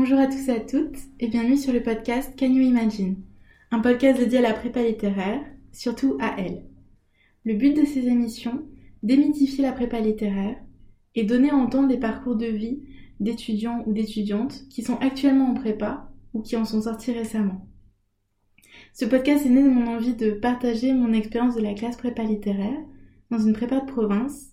Bonjour à tous et à toutes et bienvenue sur le podcast Can You Imagine, un podcast dédié à la prépa littéraire, surtout à elle. Le but de ces émissions, démythifier la prépa littéraire et donner à entendre des parcours de vie d'étudiants ou d'étudiantes qui sont actuellement en prépa ou qui en sont sortis récemment. Ce podcast est né de mon envie de partager mon expérience de la classe prépa littéraire dans une prépa de province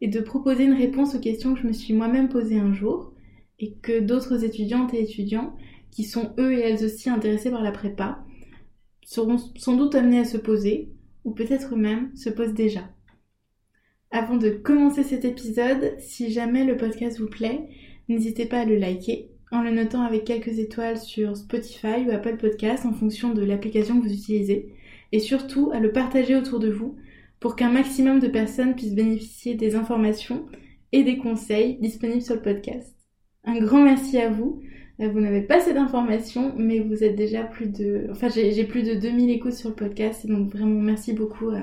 et de proposer une réponse aux questions que je me suis moi-même posées un jour et que d'autres étudiantes et étudiants qui sont eux et elles aussi intéressés par la prépa seront sans doute amenés à se poser ou peut-être même se posent déjà. Avant de commencer cet épisode, si jamais le podcast vous plaît, n'hésitez pas à le liker en le notant avec quelques étoiles sur Spotify ou Apple Podcast en fonction de l'application que vous utilisez et surtout à le partager autour de vous pour qu'un maximum de personnes puissent bénéficier des informations et des conseils disponibles sur le podcast. Un grand merci à vous. Euh, vous n'avez pas cette information, mais vous êtes déjà plus de... Enfin, j'ai plus de 2000 écoutes sur le podcast, et donc vraiment merci beaucoup à,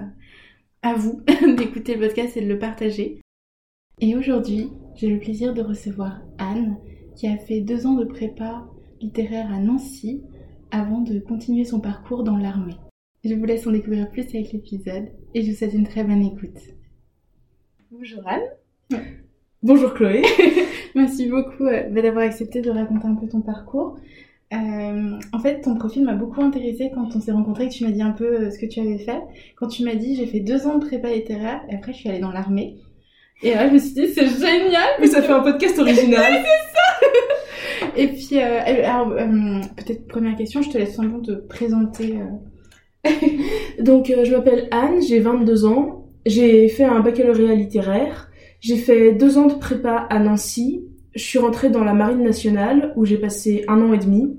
à vous d'écouter le podcast et de le partager. Et aujourd'hui, j'ai le plaisir de recevoir Anne, qui a fait deux ans de prépa littéraire à Nancy avant de continuer son parcours dans l'armée. Je vous laisse en découvrir plus avec l'épisode et je vous souhaite une très bonne écoute. Bonjour Anne. Bonjour Chloé. Merci beaucoup euh, d'avoir accepté de raconter un peu ton parcours. Euh, en fait, ton profil m'a beaucoup intéressée quand on s'est rencontrés, que tu m'as dit un peu euh, ce que tu avais fait. Quand tu m'as dit j'ai fait deux ans de prépa littéraire et après je suis allée dans l'armée. Et là je me suis dit c'est génial. Mais ça fait un podcast original. oui, c'est ça. et puis alors peut-être première question, je te laisse simplement te présenter. Donc je m'appelle Anne, j'ai 22 ans, j'ai fait un baccalauréat littéraire. J'ai fait deux ans de prépa à Nancy. Je suis rentrée dans la marine nationale où j'ai passé un an et demi.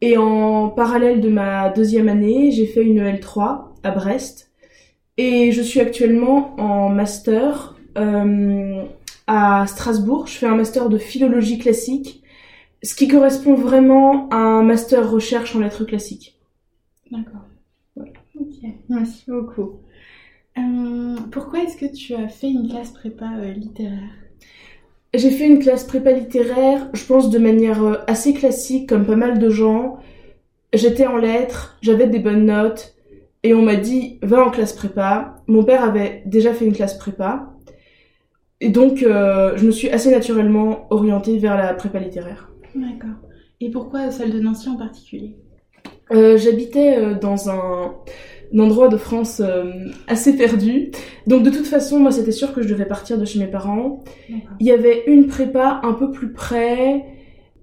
Et en parallèle de ma deuxième année, j'ai fait une L3 à Brest. Et je suis actuellement en master euh, à Strasbourg. Je fais un master de philologie classique, ce qui correspond vraiment à un master recherche en lettres classiques. D'accord. Ok, merci beaucoup. Euh, pourquoi est-ce que tu as fait une classe prépa euh, littéraire? J'ai fait une classe prépa littéraire, je pense de manière euh, assez classique, comme pas mal de gens. J'étais en lettres, j'avais des bonnes notes, et on m'a dit va en classe prépa. Mon père avait déjà fait une classe prépa, et donc je me suis assez naturellement orientée vers la prépa littéraire. D'accord. Et pourquoi celle de Nancy en particulier? J'habitais dans un un endroit de France euh, assez perdu. Donc de toute façon, moi c'était sûr que je devais partir de chez mes parents. Il y avait une prépa un peu plus près,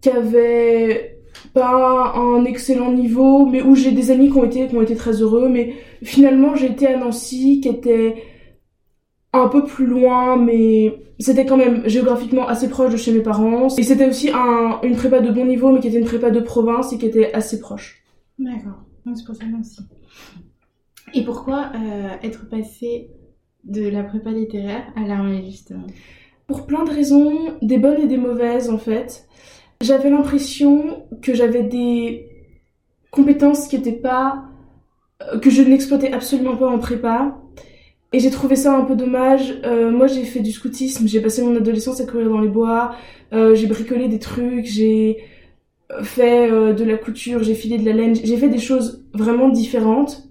qui avait pas un excellent niveau, mais où j'ai des amis qui ont été qui ont été très heureux. Mais finalement, j'ai été à Nancy, qui était un peu plus loin, mais c'était quand même géographiquement assez proche de chez mes parents. Et c'était aussi un, une prépa de bon niveau, mais qui était une prépa de province et qui était assez proche. D'accord. C'est pour ça Nancy. Et pourquoi euh, être passé de la prépa littéraire à l'armée, justement? Pour plein de raisons, des bonnes et des mauvaises, en fait. J'avais l'impression que j'avais des compétences qui n'étaient pas. Euh, que je n'exploitais absolument pas en prépa. Et j'ai trouvé ça un peu dommage. Euh, moi, j'ai fait du scoutisme, j'ai passé mon adolescence à courir dans les bois, j'ai bricolé des trucs, j'ai fait de la couture, j'ai filé de la laine, j'ai fait des choses vraiment différentes.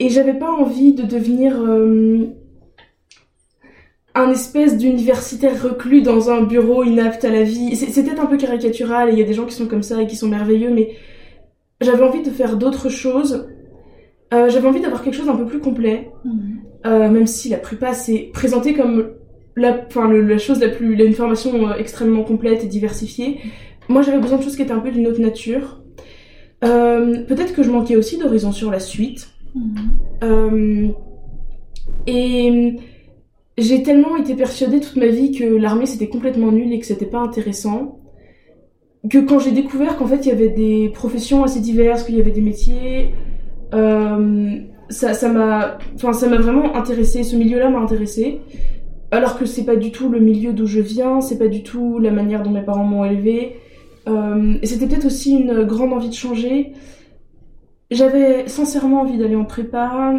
Et j'avais pas envie de devenir euh, un espèce d'universitaire reclus dans un bureau inapte à la vie. Peut-être un peu caricatural et il y a des gens qui sont comme ça et qui sont merveilleux, mais j'avais envie de faire d'autres choses. Euh, j'avais envie d'avoir quelque chose d'un peu plus complet, mhm. euh, même si la prépa c'est présenté comme la, enfin, la chose la plus, une formation extrêmement complète et diversifiée. Moi j'avais besoin de choses qui étaient un peu d'une autre nature. Peut-être que je manquais aussi d'horizon sur la suite. Euh, et j'ai tellement été persuadée toute ma vie que l'armée c'était complètement nul et que c'était pas intéressant que quand j'ai découvert qu'en fait il y avait des professions assez diverses, qu'il y avait des métiers, euh, ça m'a, enfin ça m'a vraiment intéressé. Ce milieu-là m'a intéressé, alors que c'est pas du tout le milieu d'où je viens, c'est pas du tout la manière dont mes parents m'ont élevé. Euh, et c'était peut-être aussi une grande envie de changer. J'avais sincèrement envie d'aller en prépa,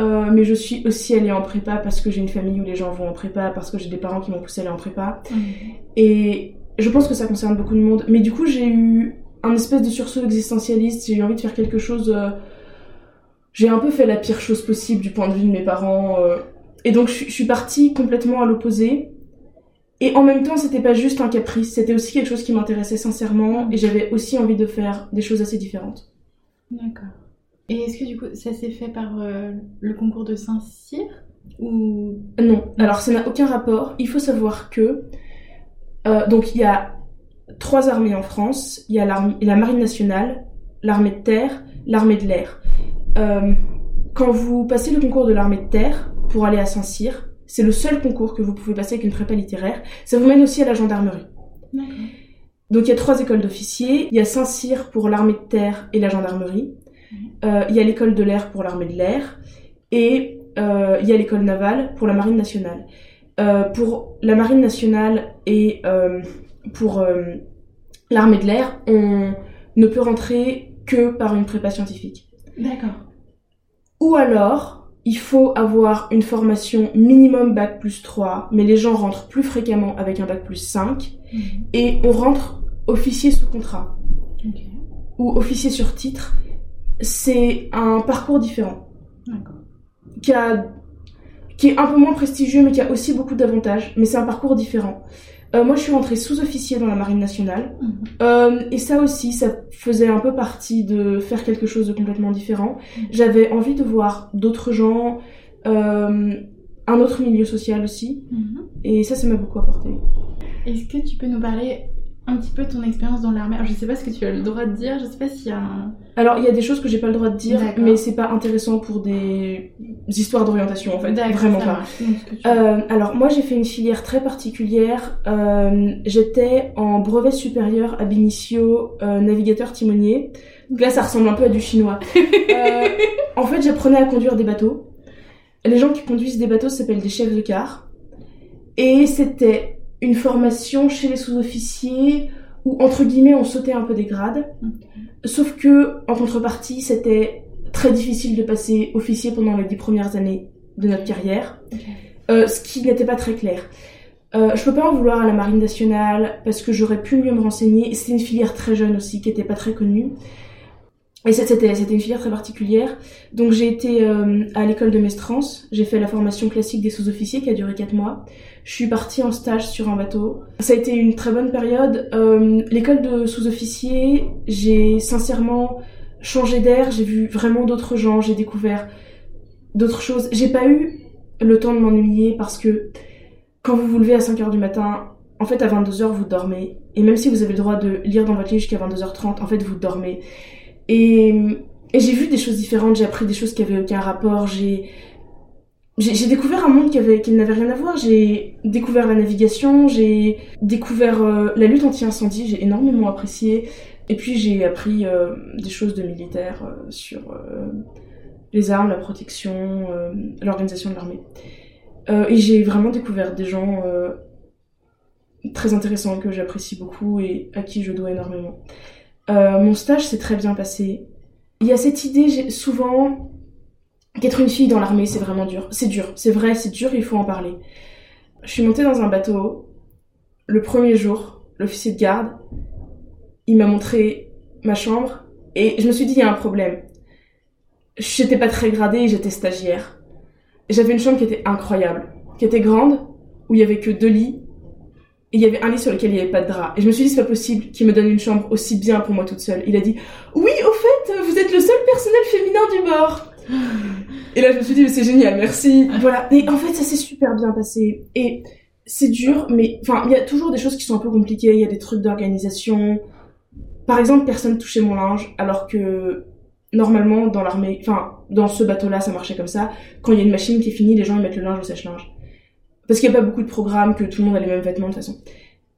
euh, mais je suis aussi allée en prépa parce que j'ai une famille où les gens vont en prépa, parce que j'ai des parents qui m'ont poussé à aller en prépa. Et je pense que ça concerne beaucoup de monde. Mais du coup, j'ai eu un espèce de sursaut existentialiste. J'ai eu envie de faire quelque chose. euh, J'ai un peu fait la pire chose possible du point de vue de mes parents. euh, Et donc, je suis partie complètement à l'opposé. Et en même temps, c'était pas juste un caprice. C'était aussi quelque chose qui m'intéressait sincèrement. Et j'avais aussi envie de faire des choses assez différentes. D'accord. Et est-ce que du coup ça s'est fait par euh, le concours de Saint-Cyr ou? Non, alors ça n'a aucun rapport. Il faut savoir que euh, donc il y a trois armées en France. Il y a la marine nationale, l'armée de terre, l'armée de l'air. Euh, quand vous passez le concours de l'armée de terre pour aller à Saint-Cyr, c'est le seul concours que vous pouvez passer avec une prépa littéraire. Ça vous mène aussi à la gendarmerie. D'accord. Donc il y a trois écoles d'officiers. Il y a Saint-Cyr pour l'armée de terre et la gendarmerie. Euh, il y a l'école de l'air pour l'armée de l'air. Et euh, il y a l'école navale pour la marine nationale. Euh, pour la marine nationale et pour l'armée de l'air, on ne peut rentrer que par une prépa scientifique. D'accord. Ou alors, il faut avoir une formation minimum bac plus 3, mais les gens rentrent plus fréquemment avec un bac plus 5, Mhm. et on rentre officier sous contrat ou officier sur titre. C'est un parcours différent, D'accord. qui, a, qui est un peu moins prestigieux, mais qui a aussi beaucoup d'avantages, mais c'est un parcours différent. Euh, moi, je suis rentrée sous-officier dans la marine nationale, Mhm. Euh, et ça aussi, ça faisait un peu partie de faire quelque chose de complètement différent. J'avais envie de voir d'autres gens, euh, un autre milieu social aussi, Mhm. et ça, ça m'a beaucoup apporté. Est-ce que tu peux nous parler un petit peu ton expérience dans l'armée Alors, Je sais pas ce que tu as le droit de dire, je sais pas s'il y a un. Alors, il y a des choses que j'ai pas le droit de dire, mais c'est pas intéressant pour des histoires d'orientation en fait, vraiment pas. Euh, alors moi j'ai fait une filière très particulière. Euh, J'étais en brevet supérieur ab initio euh, navigateur timonier. Donc là ça ressemble un peu à du chinois. Euh, en fait j'apprenais à conduire des bateaux. Les gens qui conduisent des bateaux s'appellent des chefs de quart. Et c'était une formation chez les sous-officiers où entre guillemets on sautait un peu des grades. Sauf que en contrepartie c'était très difficile de passer officier pendant les dix premières années de notre carrière. Euh, ce qui n'était pas très clair. Euh, je peux pas en vouloir à la marine nationale parce que j'aurais pu mieux me renseigner. C'était une filière très jeune aussi qui était pas très connue. Et c'était une filière très particulière. Donc j'ai été euh, à l'école de Mestrance. J'ai fait la formation classique des sous-officiers qui a duré 4 mois. Je suis partie en stage sur un bateau. Ça a été une très bonne période. Euh, l'école de sous-officiers, j'ai sincèrement changé d'air. J'ai vu vraiment d'autres gens. J'ai découvert d'autres choses. J'ai pas eu le temps de m'ennuyer parce que quand vous vous levez à 5h du matin, en fait à 22h vous dormez. Et même si vous avez le droit de lire dans votre lit jusqu'à 22h30, en fait vous dormez. Et, j'ai vu des choses différentes, j'ai appris des choses qui avaient aucun rapport, j'ai j'ai découvert un monde qui, avait, qui n'avait rien à voir. J'ai découvert la navigation, j'ai découvert euh, la lutte anti-incendie, j'ai énormément apprécié. Et puis j'ai appris euh, des choses de militaire euh, sur euh, les armes, la protection, l'organisation de l'armée. Et j'ai vraiment découvert des gens très intéressants que j'apprécie beaucoup et à qui je dois énormément. Euh, mon stage s'est très bien passé. Il y a cette idée souvent qu'être une fille dans l'armée c'est vraiment dur. C'est dur, c'est vrai, c'est dur, il faut en parler. Je suis montée dans un bateau le premier jour, l'officier de garde, il m'a montré ma chambre et je me suis dit il y a un problème. J'étais pas très gradée, j'étais stagiaire. J'avais une chambre qui était incroyable, qui était grande, où il y avait que deux lits, il y avait un lit sur lequel il n'y avait pas de drap. Et je me suis dit, c'est pas possible qu'il me donne une chambre aussi bien pour moi toute seule. Il a dit, oui, au fait, vous êtes le seul personnel féminin du bord. Et là, je me suis dit, c'est génial, merci. Voilà. Et en fait, ça s'est super bien passé. Et c'est dur, mais enfin, il y a toujours des choses qui sont un peu compliquées. Il y a des trucs d'organisation. Par exemple, personne touchait mon linge, alors que normalement, dans l'armée, enfin, dans ce bateau-là, ça marchait comme ça. Quand il y a une machine qui est finie, les gens ils mettent le linge au sèche-linge. Parce qu'il n'y a pas beaucoup de programmes, que tout le monde a les mêmes vêtements de toute façon.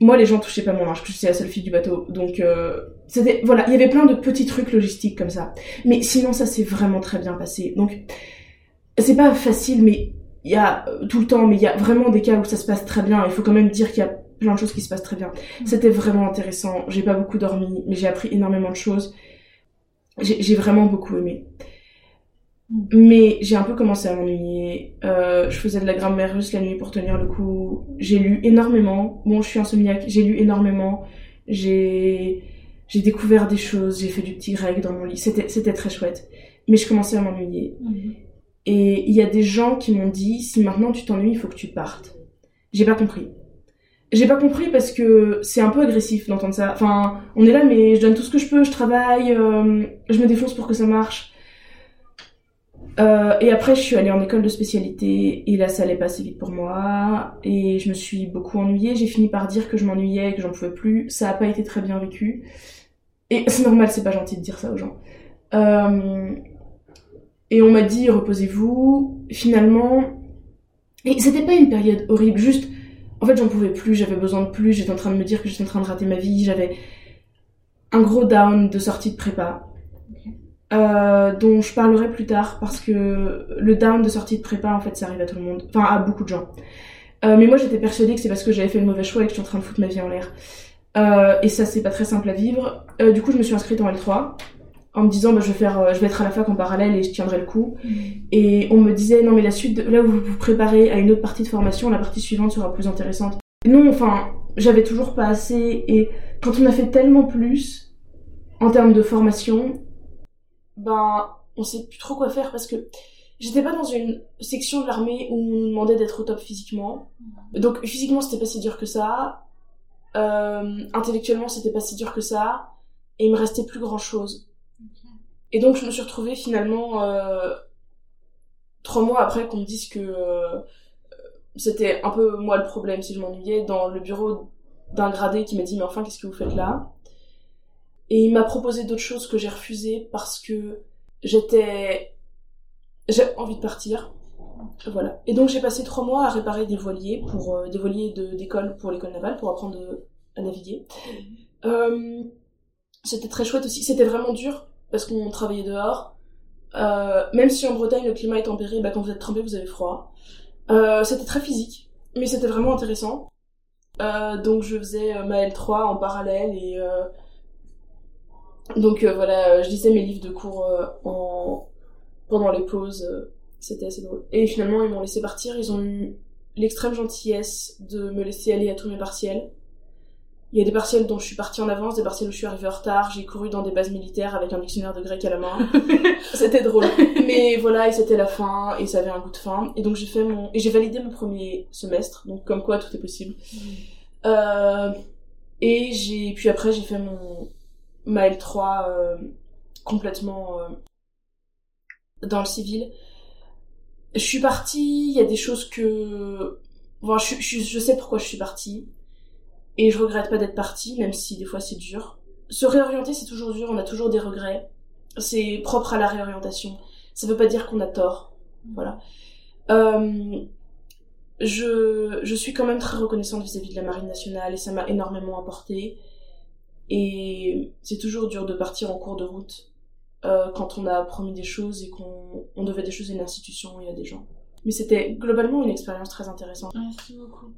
Moi, les gens touchaient pas mon linge, que j'étais la seule fille du bateau. Donc, euh, c'était, voilà, il y avait plein de petits trucs logistiques comme ça. Mais sinon, ça s'est vraiment très bien passé. Donc, c'est pas facile, mais il y a euh, tout le temps, mais il y a vraiment des cas où ça se passe très bien. Il faut quand même dire qu'il y a plein de choses qui se passent très bien. C'était vraiment intéressant. J'ai pas beaucoup dormi, mais j'ai appris énormément de choses. J'ai j'ai vraiment beaucoup aimé. Mais j'ai un peu commencé à m'ennuyer. Euh, je faisais de la grammaire russe la nuit pour tenir le coup. J'ai lu énormément. Bon, je suis insomniaque. J'ai lu énormément. J'ai j'ai découvert des choses. J'ai fait du petit grec dans mon lit. C'était c'était très chouette. Mais je commençais à m'ennuyer. Mm. Et il y a des gens qui m'ont dit si maintenant tu t'ennuies, il faut que tu partes. J'ai pas compris. J'ai pas compris parce que c'est un peu agressif d'entendre ça. Enfin, on est là, mais je donne tout ce que je peux, je travaille, euh, je me défonce pour que ça marche. Euh, et après, je suis allée en école de spécialité et là, ça allait pas assez vite pour moi et je me suis beaucoup ennuyée. J'ai fini par dire que je m'ennuyais et que j'en pouvais plus. Ça a pas été très bien vécu et c'est normal, c'est pas gentil de dire ça aux gens. Euh, et on m'a dit reposez-vous. Finalement, et c'était pas une période horrible, juste en fait, j'en pouvais plus, j'avais besoin de plus, j'étais en train de me dire que j'étais en train de rater ma vie, j'avais un gros down de sortie de prépa. Euh, dont je parlerai plus tard parce que le down de sortie de prépa en fait ça arrive à tout le monde, enfin à beaucoup de gens. Euh, mais moi j'étais persuadée que c'est parce que j'avais fait le mauvais choix et que je suis en train de foutre ma vie en l'air. Euh, et ça c'est pas très simple à vivre. du coup je me suis inscrite en L3 en me disant bah, je vais faire je vais être à la fac en parallèle et je tiendrai le coup mm. et on me disait non mais la suite là où vous vous préparez à une autre partie de formation la partie suivante sera plus intéressante non enfin j'avais toujours pas assez et quand on a fait tellement plus en termes de formation ben, on sait plus trop quoi faire parce que j'étais pas dans une section de l'armée où on nous demandait d'être au top physiquement. Donc physiquement c'était pas si dur que ça. Euh, intellectuellement c'était pas si dur que ça. Et il me restait plus grand chose. Et donc je me suis retrouvée finalement euh, trois mois après qu'on me dise que euh, c'était un peu moi le problème si je m'ennuyais dans le bureau d'un gradé qui m'a dit mais enfin qu'est-ce que vous faites là? Et il m'a proposé d'autres choses que j'ai refusées parce que j'étais... J'ai envie de partir. Voilà. Et donc j'ai passé trois mois à réparer des voiliers pour euh, des voiliers d'école pour l'école navale pour apprendre à naviguer. Euh, c'était très chouette aussi. C'était vraiment dur parce qu'on travaillait dehors. Euh, même si en Bretagne le climat est tempéré, bah, quand vous êtes trempé vous avez froid. Euh, c'était très physique, mais c'était vraiment intéressant. Euh, donc je faisais ma L3 en parallèle et donc euh, voilà, je lisais mes livres de cours euh, en... pendant les pauses, euh, c'était assez drôle. Et finalement, ils m'ont laissé partir, ils ont eu l'extrême gentillesse de me laisser aller à tous mes partiels. Il y a des partiels dont je suis partie en avance, des partiels où je suis arrivée en retard, j'ai couru dans des bases militaires avec un dictionnaire de grec à la main. c'était drôle. Mais voilà, et c'était la fin, et ça avait un goût de fin. Et donc j'ai fait mon... Et j'ai validé mon premier semestre, donc comme quoi tout est possible. Euh... Et j'ai... Puis après j'ai fait mon ma L3 euh, complètement euh, dans le civil. Je suis partie, il y a des choses que... Bon, je, je, je sais pourquoi je suis partie. Et je regrette pas d'être partie, même si des fois c'est dur. Se réorienter, c'est toujours dur, on a toujours des regrets. C'est propre à la réorientation. Ça veut pas dire qu'on a tort. Voilà. Euh, je, je suis quand même très reconnaissante vis-à-vis de la Marine nationale et ça m'a énormément apporté. Et c'est toujours dur de partir en cours de route euh, quand on a promis des choses et qu'on on devait des choses à une institution et à des gens. Mais c'était globalement une expérience très intéressante. Merci beaucoup.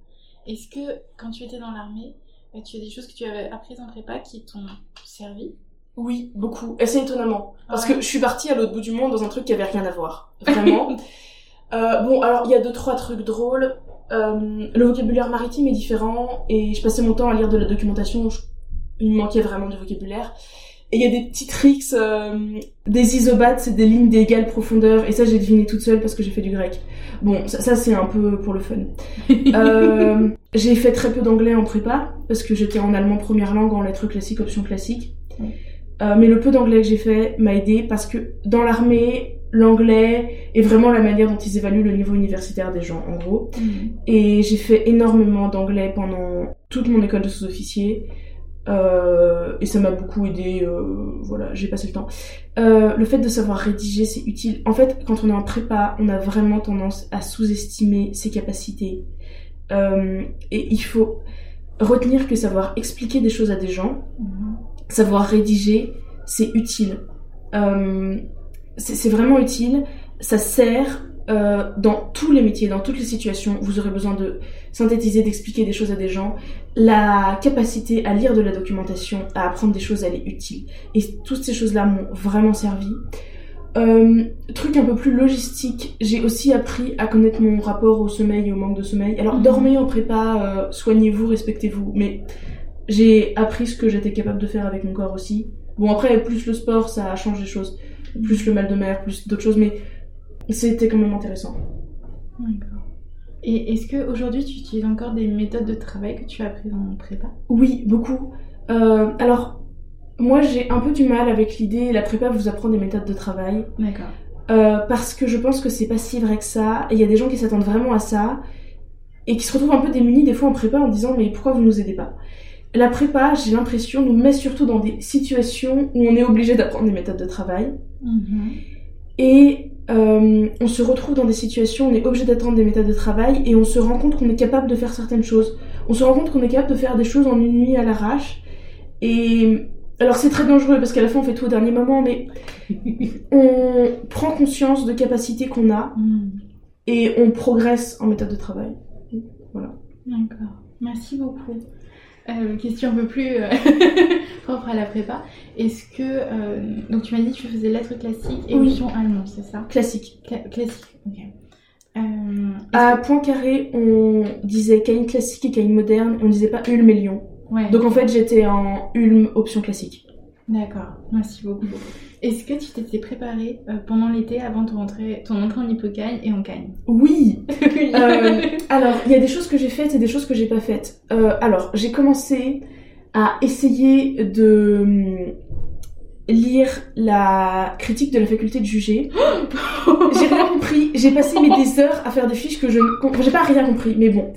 Est-ce que quand tu étais dans l'armée, euh, tu as des choses que tu avais apprises en prépa qui t'ont servi? Oui, beaucoup. Et c'est étonnamment. Parce que je suis partie à l'autre bout du monde dans un truc qui avait rien à voir. Vraiment. euh, bon, alors il y a deux, trois trucs drôles. Euh, le vocabulaire maritime est différent et je passais mon temps à lire de la documentation il me manquait vraiment du vocabulaire. Et il y a des petits tricks, euh, des isobates, c'est des lignes d'égale profondeur, et ça j'ai deviné toute seule parce que j'ai fait du grec. Bon, ça, c'est un peu pour le fun. euh, j'ai fait très peu d'anglais en prépa, parce que j'étais en allemand première langue, en lettres classiques, option classique. Euh, mais le peu d'anglais que j'ai fait m'a aidé parce que dans l'armée, l'anglais est vraiment la manière dont ils évaluent le niveau universitaire des gens, en gros. Mm. Et j'ai fait énormément d'anglais pendant toute mon école de sous-officier. Euh, et ça m'a beaucoup aidé, euh, voilà, j'ai passé le temps. Euh, le fait de savoir rédiger, c'est utile. En fait, quand on est en prépa, on a vraiment tendance à sous-estimer ses capacités. Et il faut retenir que savoir expliquer des choses à des gens, savoir rédiger, c'est utile. C'est vraiment utile. Ça sert euh, dans tous les métiers, dans toutes les situations, vous aurez besoin de synthétiser, d'expliquer des choses à des gens. La capacité à lire de la documentation, à apprendre des choses, elle est utile. Et toutes ces choses-là m'ont vraiment servi. Euh, truc un peu plus logistique, j'ai aussi appris à connaître mon rapport au sommeil et au manque de sommeil. Alors Mhm. dormez en prépa, euh, soignez-vous, respectez-vous, mais j'ai appris ce que j'étais capable de faire avec mon corps aussi. Bon après, plus le sport, ça change les choses, plus le mal de mer, plus d'autres choses, mais c'était quand même intéressant. D'accord. Et est-ce que aujourd'hui tu utilises encore des méthodes de travail que tu as apprises en prépa? Oui, beaucoup. Euh, alors, moi j'ai un peu du mal avec l'idée, la prépa vous apprend des méthodes de travail. D'accord. Euh, parce que je pense que c'est pas si vrai que ça. Et il y a des gens qui s'attendent vraiment à ça et qui se retrouvent un peu démunis des fois en prépa en disant mais pourquoi vous nous aidez pas? La prépa, j'ai l'impression, nous met surtout dans des situations où on est obligé d'apprendre des méthodes de travail Mhm. et euh, on se retrouve dans des situations on est obligé d'attendre des méthodes de travail et on se rend compte qu'on est capable de faire certaines choses. On se rend compte qu'on est capable de faire des choses en une nuit à l'arrache et alors c'est très dangereux parce qu'à la fin on fait tout au dernier moment mais on prend conscience de capacités qu'on a Mhm. et on progresse en méthode de travail. D'accord. Merci beaucoup. Euh, question un peu plus euh, propre à la prépa. Est-ce que. euh, donc, tu m'as dit que tu faisais lettres classiques et Oui. option allemand, c'est ça? Classique. Cla- Classique, ok. Euh, À Poincaré, on disait Caïn classique et Caïn moderne, on disait pas Ulm et Lyon. que- Ouais, Donc en fait, j'étais en Ulm option classique. D'accord. Merci beaucoup. Est-ce que tu t'étais préparée euh, pendant l'été avant ton entrée, ton entrée en hypocagne et en cagne? Oui. Euh, alors, il y a des choses que j'ai faites et des choses que j'ai pas faites. Euh, alors, j'ai commencé à essayer de hum, lire la critique de la faculté de juger. j'ai rien compris. J'ai passé mais des heures à faire des fiches que je ne j'ai pas rien compris. Mais bon,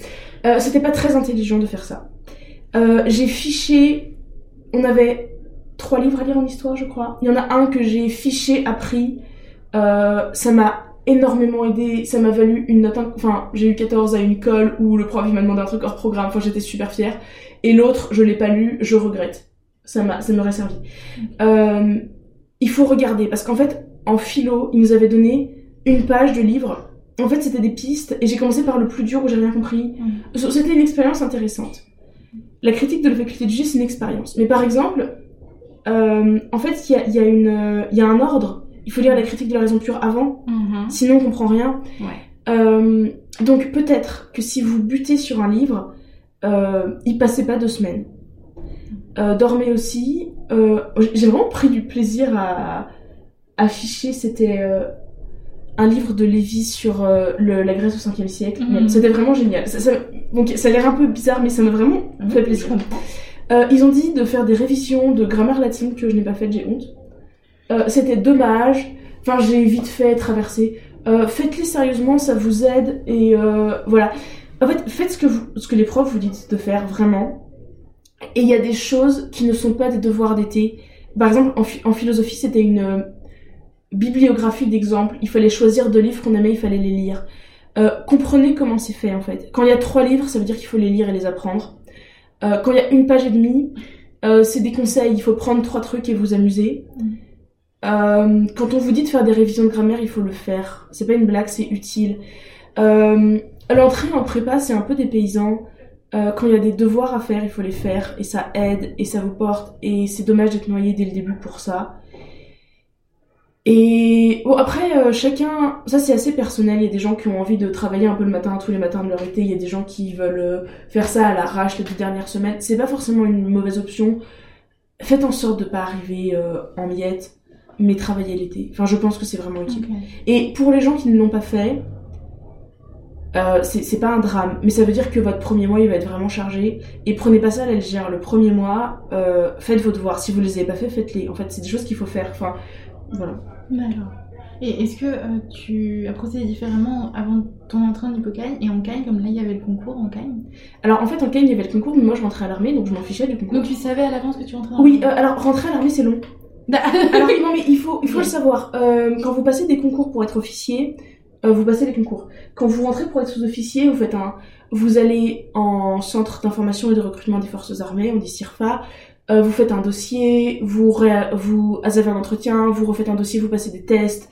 c'était pas très intelligent de faire ça. J'ai fiché. On avait trois livres à lire en histoire, je crois. Il y en a un que j'ai fiché, appris. Euh, ça m'a énormément aidé. Ça m'a valu une note. Enfin, j'ai eu 14 à une colle où le prof il m'a demandé un truc hors programme. Enfin, j'étais super fière. Et l'autre, je l'ai pas lu, je regrette. Ça m'a, ça m'aurait servi. Euh, il faut regarder parce qu'en fait, en philo, il nous avait donné une page de livre. En fait, c'était des pistes et j'ai commencé par le plus dur où j'ai rien compris. C'était une expérience intéressante. La critique de la faculté de juger, c'est une expérience. Mais par exemple, euh, en fait, il y a, il y, a une, euh, il y a un ordre. Il faut lire la critique de la raison pure avant, Mhm. sinon on comprend rien. Ouais. Euh, donc peut-être que si vous butez sur un livre, euh, y passez pas deux semaines. Euh, dormez aussi. J'ai vraiment pris du plaisir à afficher. C'était un livre de Lévi sur le- la Grèce au 5e siècle. Mhm. C'était vraiment génial. Ça, ça a l'air un peu bizarre, mais ça m'a vraiment fait plaisir. Euh, ils ont dit de faire des révisions de grammaire latine que je n'ai pas faites, j'ai honte. Euh, C'était dommage. Enfin, j'ai vite fait traverser. Euh, Faites-les sérieusement, ça vous aide et euh, voilà. En fait, faites ce que vous, ce que les profs vous disent de faire vraiment. Et il y a des choses qui ne sont pas des devoirs d'été. Par exemple, en philosophie, c'était une euh, bibliographie d'exemples. Il fallait choisir deux livres qu'on aimait, il fallait les lire. Euh, comprenez comment c'est fait en fait. Quand il y a trois livres, ça veut dire qu'il faut les lire et les apprendre. Euh, quand il y a une page et demie, euh, c'est des conseils. Il faut prendre trois trucs et vous amuser. Mm. Euh, quand on vous dit de faire des révisions de grammaire, il faut le faire. C'est pas une blague, c'est utile. Euh, L'entrée en prépa, c'est un peu des paysans. Euh, quand il y a des devoirs à faire, il faut les faire et ça aide et ça vous porte et c'est dommage d'être noyé dès le début pour ça. Et bon après euh, chacun, ça c'est assez personnel. Il y a des gens qui ont envie de travailler un peu le matin, tous les matins de leur été. Il y a des gens qui veulent euh, faire ça à l'arrache les deux dernières semaines. C'est pas forcément une mauvaise option. Faites en sorte de pas arriver euh, en miettes, mais travaillez l'été. Enfin je pense que c'est vraiment utile. Et pour les gens qui ne l'ont pas fait, c'est pas un drame, mais ça veut dire que votre premier mois il va être vraiment chargé. Et prenez pas ça à la légère. Le premier mois, faites vos devoirs. Si vous les avez pas fait, faites-les. En fait, c'est des choses qu'il faut faire. Enfin, voilà. D'accord. Et est-ce que euh, tu as procédé différemment avant ton entrée en hypocagne et en cagne, comme là il y avait le concours en cagne Alors en fait, en cas il y avait le concours, mais moi je rentrais à l'armée, donc je m'en fichais du concours. Donc tu savais à l'avance que tu rentrais en Oui, euh, alors rentrer à l'armée c'est long. Alors Alors, non mais il faut, il faut le savoir. Euh, quand vous passez des concours pour être officier, vous passez les concours. Quand vous rentrez pour être sous-officier, vous faites un, vous allez en centre d'information et de recrutement des forces armées, on dit CIRFA. Euh, vous faites un dossier, vous, ré- vous avez un entretien, vous refaites un dossier, vous passez des tests.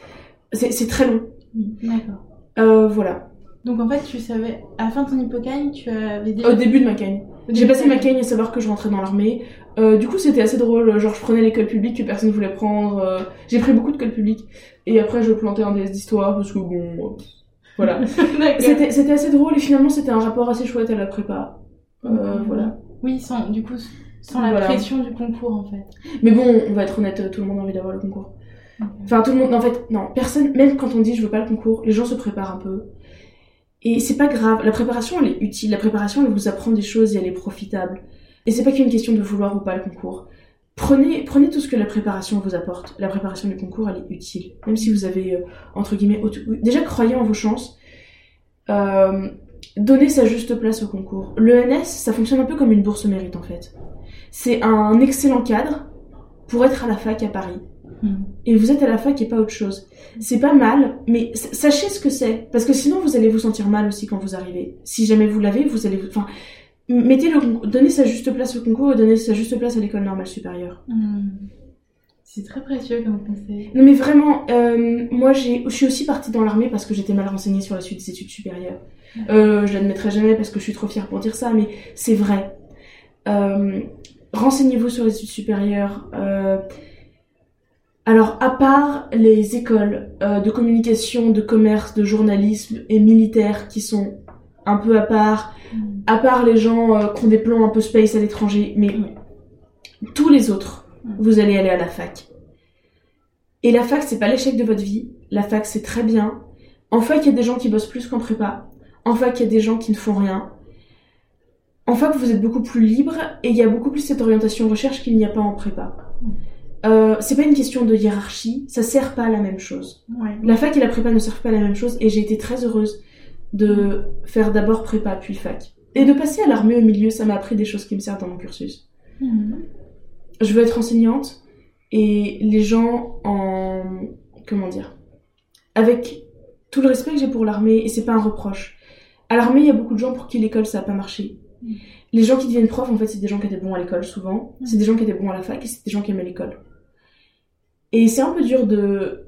C'est très long. D'accord. Euh, voilà. Donc en fait, tu savais, à la fin de ton hypocagne, tu avais déjà. Au début de ma cagne. J'ai passé ma cagne à savoir que je rentrais dans l'armée. Euh, du coup, c'était assez drôle. Genre, je prenais l'école publique que personne ne voulait prendre. J'ai pris beaucoup de colle publique. Et après, je plantais un des histoires parce que bon, voilà. C'était assez drôle et finalement, c'était un rapport assez chouette à la prépa. Voilà. Oui, sans, du coup, sans la Voilà. pression du concours, en fait. Mais bon, on va être honnête, tout le monde a envie d'avoir le concours. Enfin, tout le monde, en fait, non, personne, même quand on dit je veux pas le concours, les gens se préparent un peu. Et c'est pas grave, la préparation elle est utile, la préparation elle vous apprend des choses et elle est profitable. Et c'est pas qu'une question de vouloir ou pas le concours. Prenez, prenez tout ce que la préparation vous apporte. La préparation du concours elle est utile. Même si vous avez, euh, entre guillemets, auto- déjà croyez en vos chances. Euh, donnez sa juste place au concours. L'ENS, ça fonctionne un peu comme une bourse mérite en fait. C'est un excellent cadre pour être à la fac à Paris Mhm. et vous êtes à la fac et pas autre chose. C'est pas mal, mais sachez ce que c'est, parce que sinon vous allez vous sentir mal aussi quand vous arrivez. Si jamais vous l'avez, vous allez, vous- enfin, mettez le, donnez sa juste place au concours et donnez sa juste place à l'école normale supérieure. Mhm. C'est très précieux comme conseil. Non mais vraiment, euh, moi j'ai, je suis aussi partie dans l'armée parce que j'étais mal renseignée sur la suite des études supérieures. Euh, je l'admettrai jamais parce que je suis trop fière pour dire ça, mais c'est vrai. Euh, Renseignez-vous sur les études supérieures. Euh, alors, à part les écoles euh, de communication, de commerce, de journalisme et militaires qui sont un peu à part, à part les gens euh, qui ont des plans un peu space à l'étranger, mais tous les autres, vous allez aller à la fac. Et la fac, c'est pas l'échec de votre vie. La fac, c'est très bien. En fac, il y a des gens qui bossent plus qu'en prépa. En fac, il y a des gens qui ne font rien. En fac, vous êtes beaucoup plus libre et il y a beaucoup plus cette orientation recherche qu'il n'y a pas en prépa. Euh, c'est pas une question de hiérarchie, ça sert pas à la même chose. Ouais. La fac et la prépa ne servent pas à la même chose et j'ai été très heureuse de faire d'abord prépa puis fac. Et de passer à l'armée au milieu, ça m'a appris des choses qui me servent dans mon cursus. Mhm. Je veux être enseignante et les gens en... comment dire Avec tout le respect que j'ai pour l'armée, et c'est pas un reproche. À l'armée, il y a beaucoup de gens pour qui l'école ça a pas marché. Mm. Les gens qui deviennent profs, en fait, c'est des gens qui étaient bons à l'école souvent, Mm. c'est des gens qui étaient bons à la fac et c'est des gens qui aimaient l'école. Et c'est un peu dur de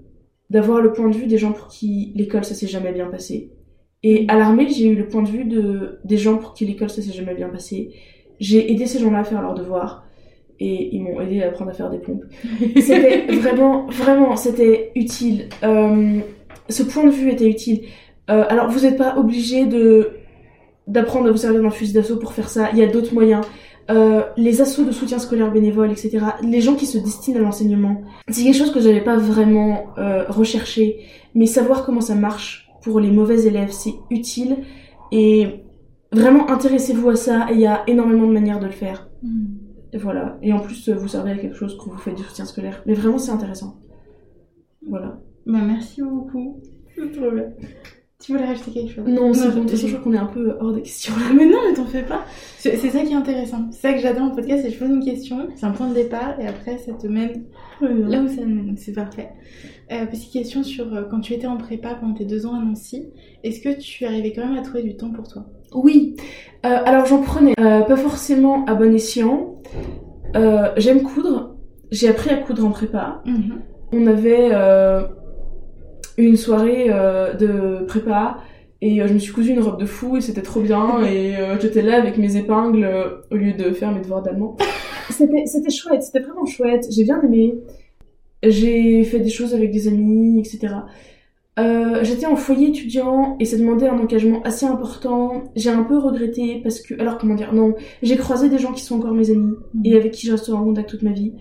d'avoir le point de vue des gens pour qui l'école ça s'est jamais bien passé. Et à l'armée, j'ai eu le point de vue de des gens pour qui l'école ça s'est jamais bien passé. J'ai aidé ces gens-là à faire leurs devoirs et ils m'ont aidé à apprendre à faire des pompes. C'était vraiment, vraiment, c'était utile. Euh, ce point de vue était utile. Euh, alors, vous n'êtes pas obligé de d'apprendre à vous servir d'un fusil d'assaut pour faire ça. Il y a d'autres moyens. Euh, les assauts de soutien scolaire bénévole, etc. Les gens qui se destinent à l'enseignement. C'est quelque chose que j'avais pas vraiment euh, recherché, mais savoir comment ça marche pour les mauvais élèves, c'est utile. Et vraiment intéressez-vous à ça. Il y a énormément de manières de le faire. Et voilà. Et en plus, vous servez à quelque chose quand vous faites du soutien scolaire. Mais vraiment, c'est intéressant. Voilà. Bah, merci beaucoup. C'est trop bien. Tu voulais rajouter quelque chose? Non, c'est Non, bon. De toute façon, je- crois qu'on est un peu hors des questions là. Mais non, mais t'en fais pas. C'est ça qui est intéressant. C'est ça que j'adore en podcast, c'est que je pose une question, c'est un point de départ, et après ça te mène là où ça te mène. Donc c'est parfait. Euh, petite question sur euh, quand tu étais en prépa pendant tes deux ans à Nancy, est-ce que tu arrivais quand même à trouver du temps pour toi? Oui. Euh, alors, j'en prenais. Euh, pas forcément à bon escient. Euh, J'aime coudre. J'ai appris à coudre en prépa. On avait euh, une soirée euh, de prépa et euh, je me suis cousu une robe de fou et c'était trop bien et euh, j'étais là avec mes épingles au lieu de faire mes devoirs d'allemand. C'était c'était chouette, c'était vraiment chouette, j'ai bien aimé. J'ai fait des choses avec des amis, etc. J'étais en foyer étudiant et ça demandait un engagement assez important. J'ai un peu regretté parce que, alors comment dire, non, j'ai croisé des gens qui sont encore mes amis et avec qui je resterai en contact toute ma vie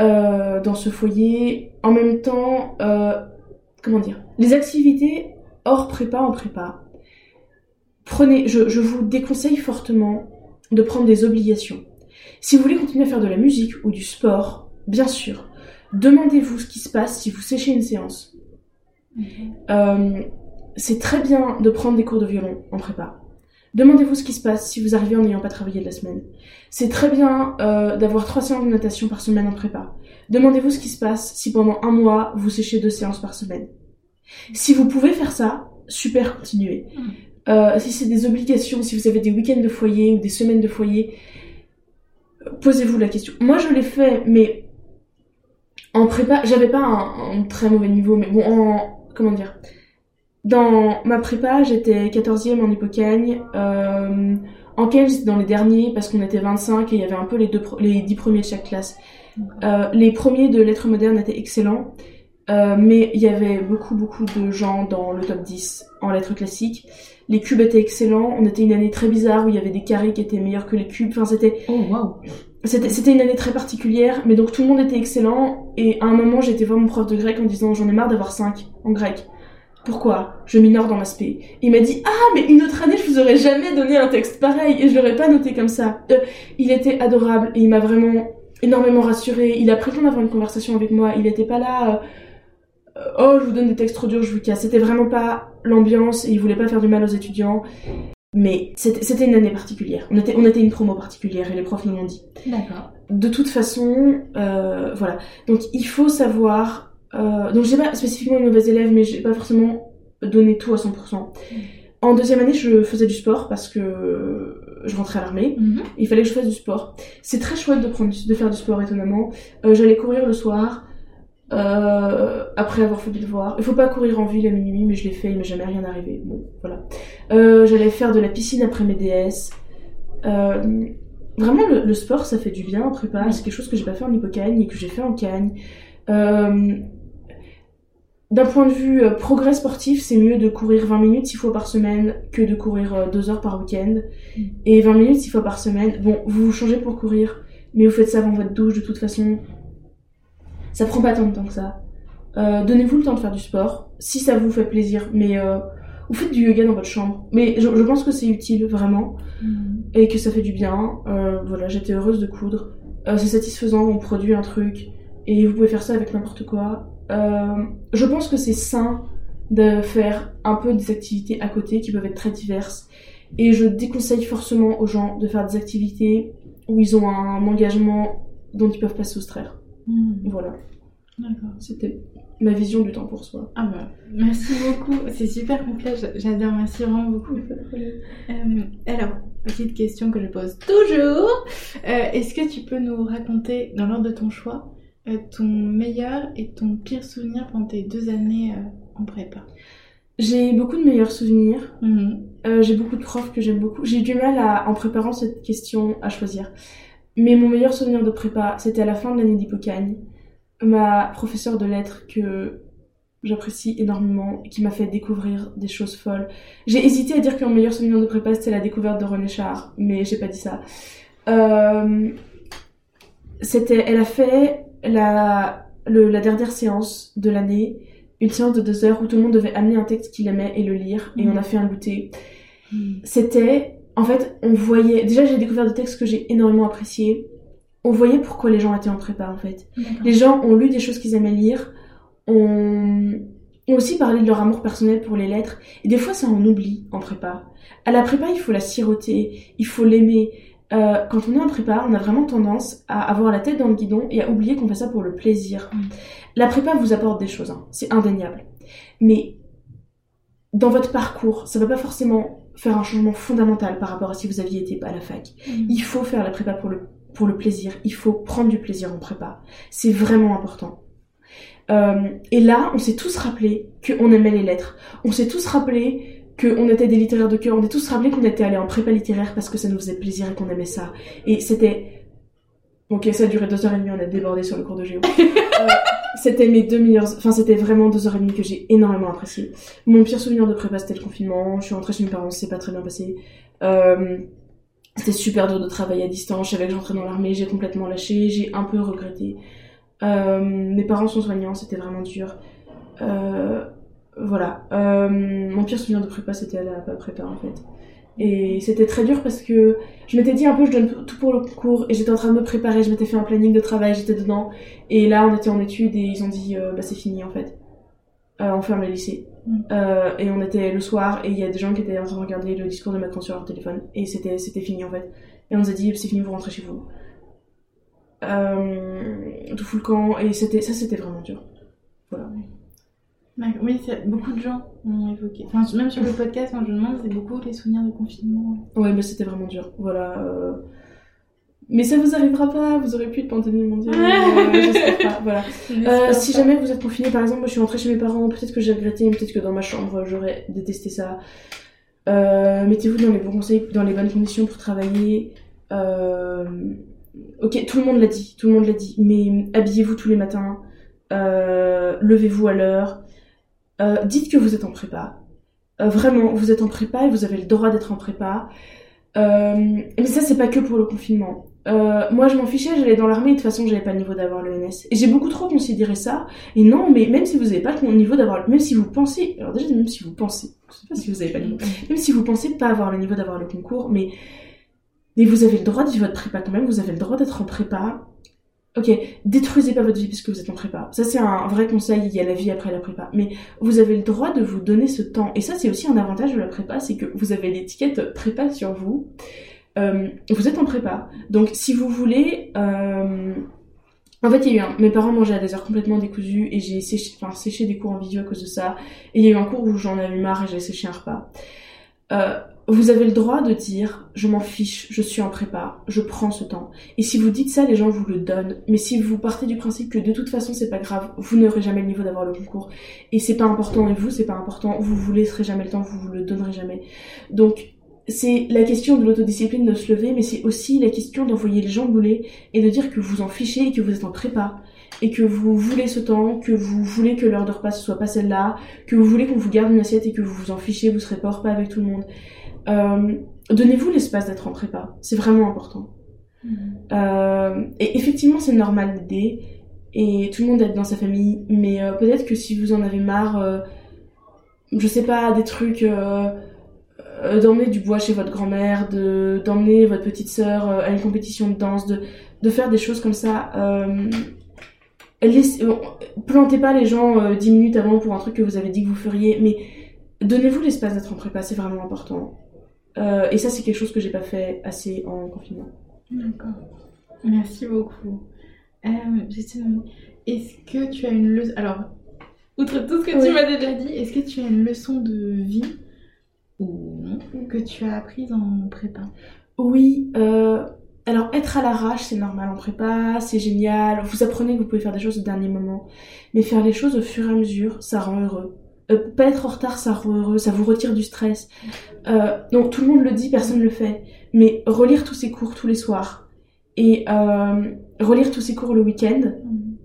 euh, dans ce foyer. En même temps, euh, comment dire, les activités hors prépa en prépa. Prenez, je, je vous déconseille fortement de prendre des obligations. Si vous voulez continuer à faire de la musique ou du sport, bien sûr, demandez-vous ce qui se passe si vous séchez une séance. Euh, c'est très bien de prendre des cours de violon en prépa. Demandez-vous ce qui se passe si vous arrivez en n'ayant pas travaillé de la semaine. C'est très bien euh, d'avoir trois séances de natation par semaine en prépa. Demandez-vous ce qui se passe si pendant un mois vous séchez deux séances par semaine. Si vous pouvez faire ça, super, continuez. Euh, si c'est des obligations, si vous avez des week-ends de foyer ou des semaines de foyer, posez-vous la question. Moi, je l'ai fait, mais en prépa, j'avais pas un, un très mauvais niveau, mais bon, en comment dire, dans ma prépa, j'étais 14e en hypocagne. Euh, En j'étais dans les derniers parce qu'on était 25 et il y avait un peu les, deux, les 10 premiers de chaque classe. Euh, les premiers de lettres modernes étaient excellents, euh, mais il y avait beaucoup, beaucoup de gens dans le top 10 en lettres classiques. Les cubes étaient excellents. On était une année très bizarre où il y avait des carrés qui étaient meilleurs que les cubes. Enfin, c'était. Oh, wow. C'était, c'était une année très particulière, mais donc tout le monde était excellent. Et à un moment, j'ai été voir mon prof de grec en disant J'en ai marre d'avoir 5 en grec. Pourquoi? Je minore dans spé. Il m'a dit Ah, mais une autre année, je vous aurais jamais donné un texte pareil et je l'aurais pas noté comme ça. Euh, il était adorable et il m'a vraiment énormément rassuré. Il a pris le temps d'avoir une conversation avec moi. Il était pas là. euh, oh, je vous donne des textes trop durs, je vous casse. C'était vraiment pas l'ambiance et il voulait pas faire du mal aux étudiants. Mais c'était c'était une année particulière. On était, on était une promo particulière et les profs nous l'ont dit. D'accord. De toute façon, euh, voilà. Donc il faut savoir. Euh, donc j'ai pas spécifiquement une mauvaise élève, mais j'ai pas forcément donné tout à 100%. En deuxième année, je faisais du sport parce que je rentrais à l'armée. Mhm. Il fallait que je fasse du sport. C'est très chouette de, prendre, de faire du sport, étonnamment. Euh, J'allais courir le soir, euh, après avoir fait du devoir. Il faut pas courir en ville à minuit, mais je l'ai fait, il m'est jamais rien arrivé. Bon, voilà. Euh, J'allais faire de la piscine après mes DS. Euh, vraiment, le, le sport, ça fait du bien en prépa. C'est quelque chose que j'ai pas fait en hypocagne et que j'ai fait en cagne. Euh, d'un point de vue euh, progrès sportif, c'est mieux de courir 20 minutes 6 fois par semaine que de courir 2 heures par week-end. Mm. Et 20 minutes 6 fois par semaine, bon, vous vous changez pour courir, mais vous faites ça avant votre douche de toute façon. Ça prend pas tant de temps que ça. Euh, Donnez-vous le temps de faire du sport, si ça vous fait plaisir, mais euh, vous faites du yoga dans votre chambre. Mais je, je pense que c'est utile, vraiment, Mhm. et que ça fait du bien. Euh, voilà, j'étais heureuse de coudre. Euh, c'est satisfaisant, on produit un truc, et vous pouvez faire ça avec n'importe quoi. Euh, je pense que c'est sain de faire un peu des activités à côté qui peuvent être très diverses. Et je déconseille forcément aux gens de faire des activités où ils ont un engagement dont ils peuvent pas se soustraire. Mhm. Voilà, D'accord. c'était ma vision du temps pour soi. Ah bah, merci beaucoup. C'est super complet. j'a- J'adore. Merci vraiment beaucoup. Euh, alors, petite question que je pose toujours. Euh, Est-ce que tu peux nous raconter, dans l'ordre de ton choix, ton meilleur et ton pire souvenir pendant tes deux années euh, en prépa? J'ai beaucoup de meilleurs souvenirs. Mhm. Euh, j'ai beaucoup de profs que j'aime beaucoup. J'ai eu du mal à, en préparant cette question à choisir. Mais mon meilleur souvenir de prépa, c'était à la fin de l'année d'hypocagne. Ma professeure de lettres que j'apprécie énormément, qui m'a fait découvrir des choses folles. J'ai hésité à dire que mon meilleur souvenir de prépa, c'était la découverte de René Char, mais j'ai pas dit ça. Euh, c'était, elle a fait la, le- la dernière séance de l'année, une séance de deux heures où tout le monde devait amener un texte qu'il aimait et le lire, et Mhm. on a fait un goûter. C'était, en fait, on voyait, déjà j'ai découvert des textes que j'ai énormément appréciés. On voyait pourquoi les gens étaient en prépa, en fait. Les gens ont lu des choses qu'ils aimaient lire, ont, ont aussi parlé de leur amour personnel pour les lettres, et des fois ça on oublie en prépa. À la prépa, il faut la siroter, il faut l'aimer. Euh, quand on est en prépa, on a vraiment tendance à avoir la tête dans le guidon et à oublier qu'on fait ça pour le plaisir. Mm. La prépa vous apporte des choses, hein, c'est indéniable. Mais dans votre parcours, ça va pas forcément faire un changement fondamental par rapport à si vous aviez été à la fac. Mhm. Il faut faire la prépa pour le, pour le plaisir. Il faut prendre du plaisir en prépa. C'est vraiment important. Euh, et là, on s'est tous rappelé qu'on aimait les lettres. On s'est tous rappelé qu'on était des littéraires de cœur. On s'est tous rappelé qu'on était allés en prépa littéraire parce que ça nous faisait plaisir et qu'on aimait ça. Et c'était... Ok, ça a duré deux heures et demie, on a débordé sur le cours de géo. Euh, c'était mes deux meilleurs... Enfin, c'était vraiment deux heures et demie que j'ai énormément apprécié. Mon pire souvenir de prépa, c'était le confinement. Je suis rentrée chez mes parents, c'est pas très bien passé. Euh, c'était super dur de travailler à distance. Je savais que j'entrais dans l'armée, j'ai complètement lâché, j'ai un peu regretté. Euh, mes parents sont soignants, c'était vraiment dur. Voilà. Euh, mon pire souvenir de prépa, c'était la prépa en fait. Et c'était très dur parce que je m'étais dit un peu, je donne tout pour le concours et j'étais en train de me préparer, je m'étais fait un planning de travail, j'étais dedans. Et là, on était en études et ils ont dit, euh, bah c'est fini en fait. Euh, on ferme les lycées. Mm. Euh, et on était le soir et il y a des gens qui étaient en train de regarder le discours de Macron sur leur téléphone et c'était c'était fini en fait. Et on nous a dit c'est fini, vous rentrez chez vous. Tout fout le camp et c'était ça c'était vraiment dur. Voilà. Oui, beaucoup de gens ont évoqué. Enfin, même sur le podcast, quand je demande, c'est beaucoup les souvenirs de confinement. Ouais mais c'était vraiment dur. Voilà. euh. Mais ça vous arrivera pas, vous aurez plus de pandémie mondiale. euh, J'espère pas. Voilà. Euh, si jamais vous êtes confiné, par exemple, moi je suis rentrée chez mes parents, peut-être que j'ai regretté, peut-être que dans ma chambre j'aurais détesté ça. Mettez-vous dans les bons conseils, dans les bonnes conditions pour travailler. Ok, tout le monde l'a dit, tout le monde l'a dit, mais habillez-vous tous les matins, levez-vous à l'heure, euh, dites que vous êtes en prépa. Euh, vraiment, vous êtes en prépa et vous avez le droit d'être en prépa. Euh, mais ça, c'est pas que pour le confinement. Moi, je m'en fichais, j'allais dans l'armée, de toute façon, j'avais pas le niveau d'avoir le NS. Et j'ai beaucoup trop considéré ça. Et non, mais même si vous avez pas le niveau d'avoir, même si vous pensez, alors déjà, même si vous pensez, je sais pas si vous avez pas le niveau, même si vous pensez pas avoir le niveau d'avoir le concours, mais, mais vous avez le droit de vivre votre prépa quand même, vous avez le droit d'être en prépa. Ok, détruisez pas votre vie parce que vous êtes en prépa. Ça, c'est un vrai conseil, il y a la vie après la prépa. Mais vous avez le droit de vous donner ce temps. Et ça, c'est aussi un avantage de la prépa, c'est que vous avez l'étiquette prépa sur vous. Euh, vous êtes en prépa. Donc, si vous voulez... Euh... En fait, il y a eu un... Mes parents mangeaient à des heures complètement décousues et j'ai séché... Enfin, séché des cours en vidéo à cause de ça. Et il y a eu un cours où j'en avais marre et j'ai séché un repas. Euh, vous avez le droit de dire je m'en fiche, je suis en prépa, je prends ce temps. Et si vous dites ça, les gens vous le donnent. Mais si vous partez du principe que de toute façon c'est pas grave, vous n'aurez jamais le niveau d'avoir le concours et c'est pas important et vous c'est pas important, vous vous laisserez jamais le temps, vous vous le donnerez jamais. Donc c'est la question de l'autodiscipline de se lever, mais c'est aussi la question d'envoyer les gens bouler et de dire que vous en fichez et que vous êtes en prépa et que vous voulez ce temps, que vous voulez que l'heure de repas soit pas celle-là, que vous voulez qu'on vous garde une assiette et que vous vous en fichez, vous serez pas au repas avec tout le monde. Euh, donnez-vous l'espace d'être en prépa, c'est vraiment important. Mmh. Euh, et effectivement, c'est normal d'aider et tout le monde aide dans sa famille, mais euh, peut-être que si vous en avez marre, euh, je sais pas, des trucs, euh, euh, d'emmener du bois chez votre grand-mère, de d'emmener votre petite sœur à une compétition de danse, de de faire des choses comme ça. Laissez, plantez pas les gens dix minutes avant pour un truc que vous avez dit que vous feriez, mais donnez-vous l'espace d'être en prépa, c'est vraiment important. Euh, et ça, c'est quelque chose que j'ai pas fait assez en confinement. D'accord. Merci beaucoup. Euh, est-ce que tu as une leçon. Alors, outre tout ce que tu m'as déjà dit, est-ce que tu as une leçon de vie ou non que tu as apprise en prépa? Oui. Euh, alors, être à l'arrache, c'est normal en prépa, c'est génial. Vous apprenez que vous pouvez faire des choses au dernier moment. Mais faire les choses au fur et à mesure, ça rend heureux. Euh, pas être en retard, ça rend heureux, ça vous retire du stress. Euh, donc tout le monde le dit, personne ne le fait. Mais relire tous ces cours tous les soirs et euh, relire tous ces cours le week-end,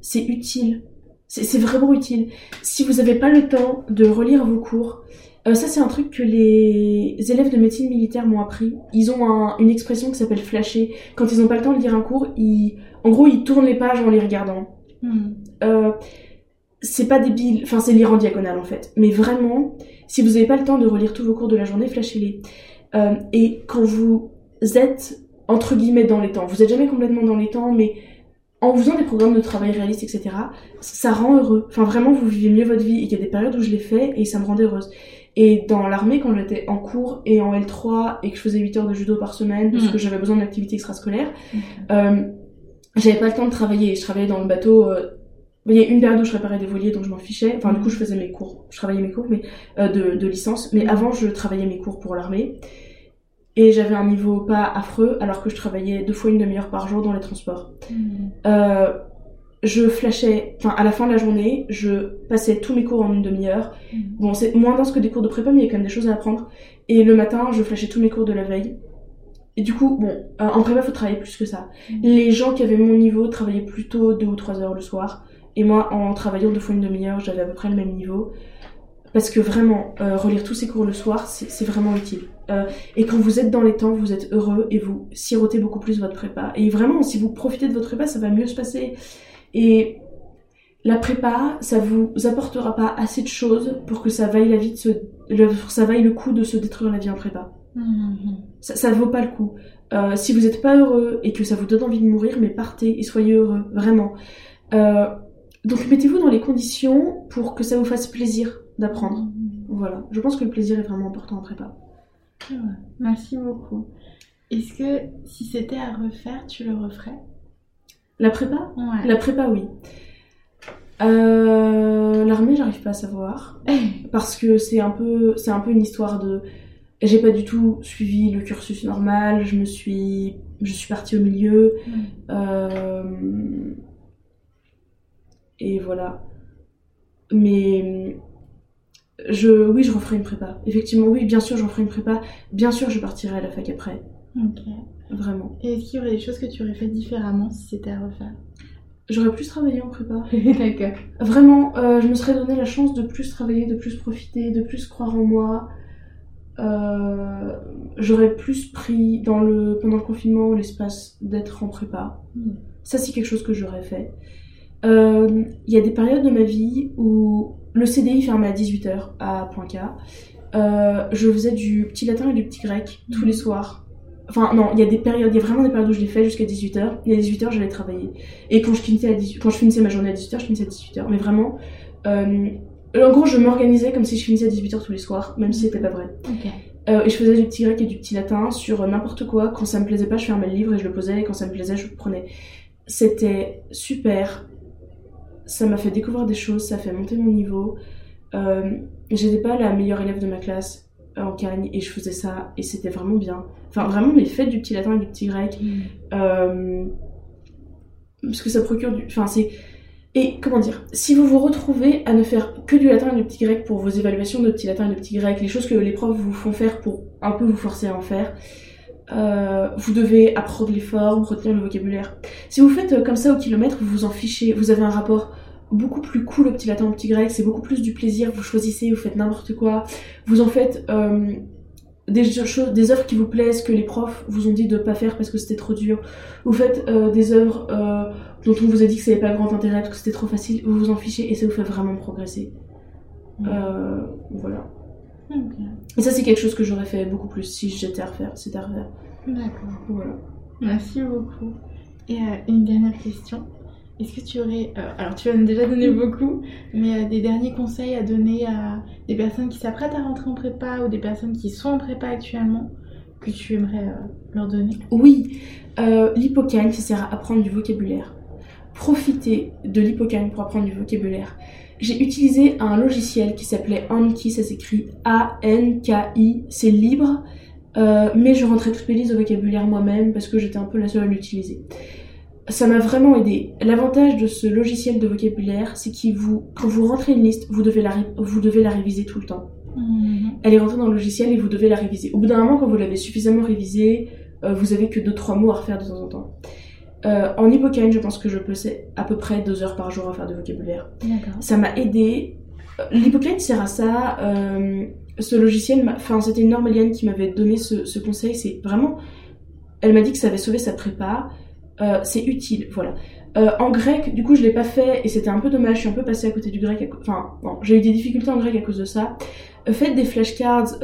c'est utile. C'est vraiment utile. Si vous n'avez pas le temps de relire vos cours, euh, ça c'est un truc que les élèves de médecine militaire m'ont appris. Ils ont un, une expression qui s'appelle flasher. Quand ils n'ont pas le temps de lire un cours, ils, en gros ils tournent les pages en les regardant. Hmm. C'est pas débile, enfin c'est lire en diagonale en fait. Mais vraiment, si vous n'avez pas le temps de relire tous vos cours de la journée, flashez-les. Euh, et quand vous êtes entre guillemets dans les temps, vous êtes jamais complètement dans les temps, mais en faisant des programmes de travail réalistes, etc., ça rend heureux. Enfin vraiment, vous vivez mieux votre vie. Et il y a des périodes où je l'ai fait et ça me rendait heureuse. Et dans l'armée, quand j'étais en cours et en L3 et que je faisais 8 heures de judo par semaine parce Mm. que j'avais besoin d'activités extrascolaires, euh, j'avais pas le temps de travailler. Je travaillais dans le bateau. euh, il y a une période où je réparais des voiliers, donc je m'en fichais. Enfin, du coup, je faisais mes cours. Je travaillais mes cours mais euh, de, de licence. Mais avant, je travaillais mes cours pour l'armée. Et j'avais un niveau pas affreux, alors que je travaillais deux fois une demi-heure par jour dans les transports. Euh, je flashais, enfin à la fin de la journée, je passais tous mes cours en une demi-heure. Mm. Bon, c'est moins dense que des cours de prépa, mais il y a quand même des choses à apprendre. Et le matin, je flashais tous mes cours de la veille. Et du coup, bon, euh, en prépa, faut travailler plus que ça. Mm. Les gens qui avaient mon niveau travaillaient plutôt deux ou trois heures le soir. Et moi, en travaillant deux fois une demi-heure, j'avais à peu près le même niveau. Parce que vraiment, euh, relire tous ces cours le soir, c'est vraiment utile. Euh, et quand vous êtes dans les temps, vous êtes heureux et vous sirotez beaucoup plus votre prépa. Et vraiment, si vous profitez de votre prépa, ça va mieux se passer. Et la prépa, ça vous apportera pas assez de choses pour que ça vaille la vie de se, le, ça vaille le coup de se détruire la vie en prépa. Mhm. Ça, ça vaut pas le coup. Euh, si vous n'êtes pas heureux et que ça vous donne envie de mourir, mais partez et soyez heureux, vraiment. Euh, donc mettez-vous dans les conditions pour que ça vous fasse plaisir d'apprendre. Voilà, je pense que le plaisir est vraiment important en prépa. Ouais. Merci beaucoup. Est-ce que si c'était à refaire, tu le referais? La prépa? Ouais. La prépa, oui. Euh, L'armée, j'arrive pas à savoir. Parce que c'est un peu, un peu une histoire de. J'ai pas du tout suivi le cursus normal. Je me suis, je suis partie au milieu. Euh, Et voilà. Mais je, oui, je referai une prépa. Effectivement, oui, bien sûr, je referai une prépa. Bien sûr, je partirai à la fac après. Ok. Vraiment. Et est-ce qu'il y aurait des choses que tu aurais fait différemment si c'était à refaire? J'aurais plus travaillé en prépa. D'accord. Vraiment, euh, je me serais donné la chance de plus travailler, de plus profiter, de plus croire en moi. Euh, j'aurais plus pris dans le, pendant le confinement l'espace d'être en prépa. Mm. Ça, c'est quelque chose que j'aurais fait. Euh, Il y a des périodes de ma vie où le CDI fermait à 18h à Point K. Euh, je faisais du petit latin et du petit grec tous les soirs. Enfin, non, il y a des périodes, il y a vraiment des périodes où je l'ai fait jusqu'à 18h. Et à 18h, j'allais travailler. Et quand je finissais, à 18, quand je finissais ma journée à 18h, je finissais à 18h. Mais vraiment, euh, en gros, je m'organisais comme si je finissais à 18h tous les soirs, même si c'était pas vrai. Euh, et je faisais du petit grec et du petit latin sur euh, n'importe quoi. Quand ça me plaisait pas, je fermais le livre et je le posais. Et quand ça me plaisait, je le prenais. C'était super. Ça m'a fait découvrir des choses, ça a fait monter mon niveau. Euh, J'étais pas la meilleure élève de ma classe en Cagne et je faisais ça et c'était vraiment bien. Enfin, vraiment, mais faites du petit latin et du petit grec. Euh, parce que ça procure du. Enfin, c'est. Et comment dire Si vous vous retrouvez à ne faire que du latin et du petit grec pour vos évaluations de petit latin et de petit grec, les choses que les profs vous font faire pour un peu vous forcer à en faire, euh, vous devez apprendre les formes, retenir le vocabulaire. Si vous faites euh, comme ça au kilomètre, vous vous en fichez, vous avez un rapport beaucoup plus cool au petit latin, au petit grec, c'est beaucoup plus du plaisir, vous choisissez, vous faites n'importe quoi, vous en faites euh, des choses, des œuvres qui vous plaisent, que les profs vous ont dit de pas faire parce que c'était trop dur, vous faites euh, des œuvres euh, dont on vous a dit que ça n'avait pas grand intérêt parce que c'était trop facile, vous vous en fichez et ça vous fait vraiment progresser. Mm. Euh, voilà. Et ça, c'est quelque chose que j'aurais fait beaucoup plus si j'étais à refaire. C'était à refaire. D'accord. Voilà. Merci beaucoup. Et une dernière question. Est-ce que tu aurais, euh, alors tu as déjà donné beaucoup, mais euh, des derniers conseils à donner à des personnes qui s'apprêtent à rentrer en prépa ou des personnes qui sont en prépa actuellement que tu aimerais euh, leur donner? Oui, l'hippocane, ça sert à apprendre du vocabulaire. Profitez de l'hippocane pour apprendre du vocabulaire. J'ai utilisé un logiciel qui s'appelait Anki, ça s'écrit A-N-K-I, c'est libre, mais je rentrais toutes mes listes de vocabulaire moi-même parce que j'étais un peu la seule à l'utiliser. Ça m'a vraiment aidé. L'avantage de ce logiciel de vocabulaire, c'est qu'il vous, quand vous rentrez une liste, vous devez la, vous devez la réviser tout le temps. Elle est rentrée dans le logiciel et vous devez la réviser. Au bout d'un moment, quand vous l'avez suffisamment révisée, euh, vous avez que 2-3 mots à refaire de temps en temps. Euh, en hippocane, je pense que je passais à peu près 2 heures par jour à faire du vocabulaire. Ça m'a aidé. Euh, L'hippocane sert à ça. euh, ce logiciel, enfin, c'était une Normalienne qui m'avait donné ce, ce conseil. C'est vraiment. Elle m'a dit que ça avait sauvé sa prépa. Euh, c'est utile, voilà. Euh, en grec, du coup, je l'ai pas fait et c'était un peu dommage. Je suis un peu passée à côté du grec. à Enfin, j'ai eu des difficultés en grec à cause de ça. Euh, faites des flashcards.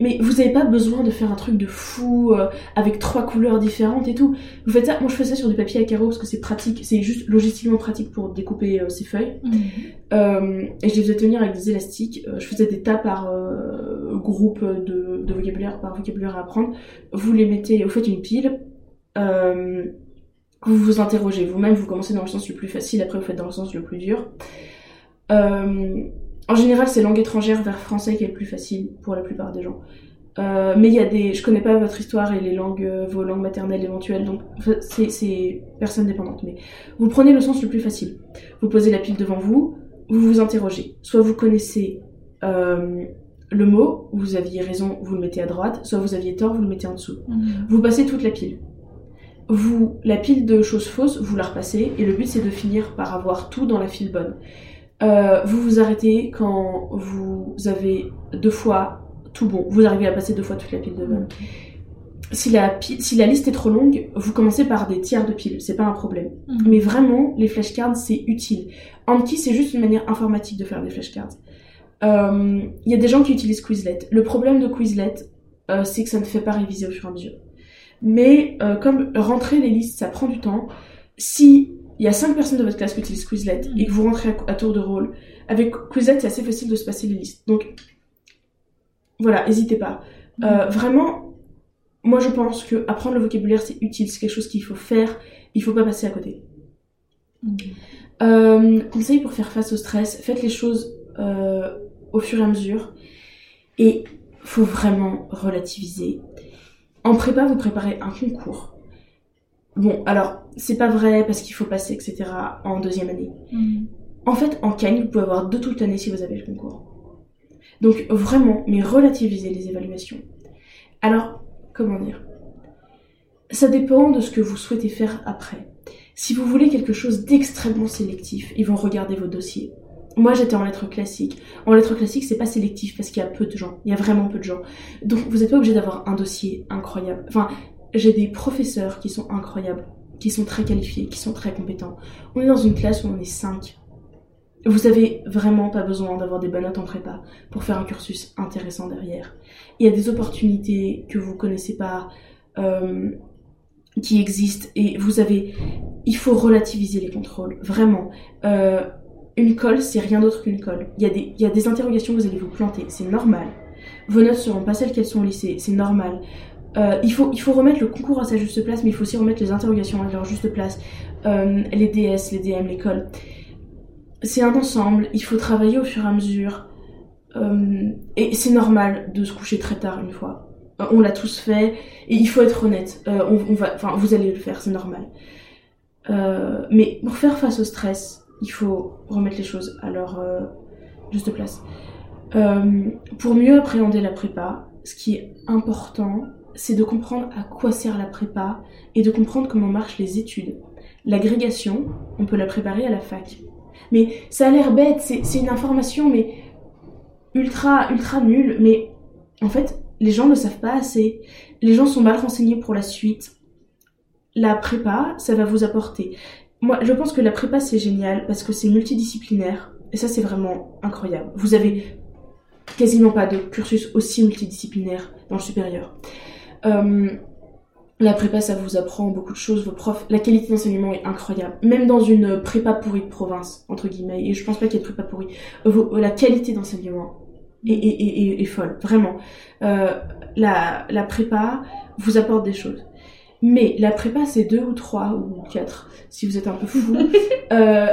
Mais vous n'avez pas besoin de faire un truc de fou avec trois couleurs différentes et tout. Vous faites ça. Moi, je fais ça sur du papier à carreaux parce que c'est pratique. C'est juste logistiquement pratique pour découper ces feuilles. Euh, et je les faisais tenir avec des élastiques. Je faisais des tas par groupe de, de vocabulaire, par vocabulaire à apprendre. Vous les mettez, vous faites une pile. Euh, vous vous interrogez vous-même, vous commencez dans le sens le plus facile, après vous faites dans le sens le plus dur. Euh, en général, c'est langue étrangère vers français qui est le plus facile pour la plupart des gens. Euh, mais il y a des, je connais pas votre histoire et les langues, vos langues maternelles éventuelles, donc c'est, personne dépendante. Mais vous prenez le sens le plus facile. Vous posez la pile devant vous, vous vous interrogez. Soit vous connaissez euh, le mot, vous aviez raison, vous le mettez à droite, soit vous aviez tort, vous le mettez en dessous. Vous passez toute la pile. Vous, la pile de choses fausses, vous la repassez, et le but c'est de finir par avoir tout dans la file bonne. Euh, vous vous arrêtez quand vous avez deux fois tout bon. Vous arrivez à passer deux fois toute la pile de bonne. Si la, si la liste est trop longue, vous commencez par des tiers de pile, c'est pas un problème. Mais vraiment, les flashcards, c'est utile. Anki, c'est juste une manière informatique de faire des flashcards. Euh, Il y a des gens qui utilisent Quizlet. Le problème de Quizlet, euh, c'est que ça ne fait pas réviser au fur et à mesure. Mais euh, comme rentrer les listes, ça prend du temps. Si il y a 5 personnes de votre classe qui utilisent Quizlet Mhm. et que vous rentrez à, à tour de rôle, avec Quizlet, c'est assez facile de se passer les listes. Donc, voilà, n'hésitez pas. Euh, vraiment, moi je pense que apprendre le vocabulaire, c'est utile, c'est quelque chose qu'il faut faire, il faut pas passer à côté. Euh, conseil pour faire face au stress, faites les choses euh, au fur et à mesure. Et faut vraiment relativiser. En prépa, vous préparez un concours. Bon, alors, c'est pas vrai parce qu'il faut passer, etc. en deuxième année. En fait, en Cagne, vous pouvez avoir deux toute l'année si vous avez le concours. Donc vraiment, mais relativiser les évaluations. Alors, comment dire? Ça dépend de ce que vous souhaitez faire après. Si vous voulez quelque chose d'extrêmement sélectif, ils vont regarder vos dossiers. Moi, j'étais en lettres classiques. En lettres classiques, c'est pas sélectif parce qu'il y a peu de gens. Il y a vraiment peu de gens. Donc, vous n'êtes pas obligé d'avoir un dossier incroyable. Enfin, j'ai des professeurs qui sont incroyables, qui sont très qualifiés, qui sont très compétents. On est dans une classe où on est 5. Vous avez vraiment pas besoin d'avoir des bonnes en prépa pour faire un cursus intéressant derrière. Il y a des opportunités que vous connaissez pas. Euh, qui existent et vous avez il faut relativiser les contrôles vraiment euh, une colle c'est rien d'autre qu'une colle. Il y a des il y a des interrogations vous allez vous planter c'est normal. Vos notes seront pas celles qu'elles sont au lycée c'est normal. Euh, il faut il faut remettre le concours à sa juste place mais il faut aussi remettre les interrogations à leur juste place. Euh, les DS les DM l'école c'est un ensemble il faut travailler au fur et à mesure. Euh, et c'est normal de se coucher très tard une fois. On l'a tous fait et il faut être honnête. On, va, vous allez le faire, c'est normal. Mais pour faire face au stress, il faut remettre les choses à leur euh, juste place. pour mieux appréhender la prépa, ce qui est important, c'est de comprendre à quoi sert la prépa et de comprendre comment marchent les études. L'agrégation, on peut la préparer à la fac. Mais ça a l'air bête, c'est une information, mais ultra, ultra nulle. Mais en fait, les gens ne savent pas assez. Les gens sont mal renseignés pour la suite. La prépa, ça va vous apporter. Moi, je pense que la prépa, c'est génial parce que c'est multidisciplinaire. Et ça, c'est vraiment incroyable. Vous avez quasiment pas de cursus aussi multidisciplinaire dans le supérieur. Euh, la prépa, ça vous apprend beaucoup de choses. Vos profs, la qualité d'enseignement est incroyable. Même dans une prépa pourrie de province, entre guillemets. Et je pense pas qu'il y ait de prépa pourrie. la qualité d'enseignement est, folle, vraiment. Euh, la, la prépa vous apporte des choses. Mais la prépa, c'est deux ou trois ou quatre, si vous êtes un peu fou. euh,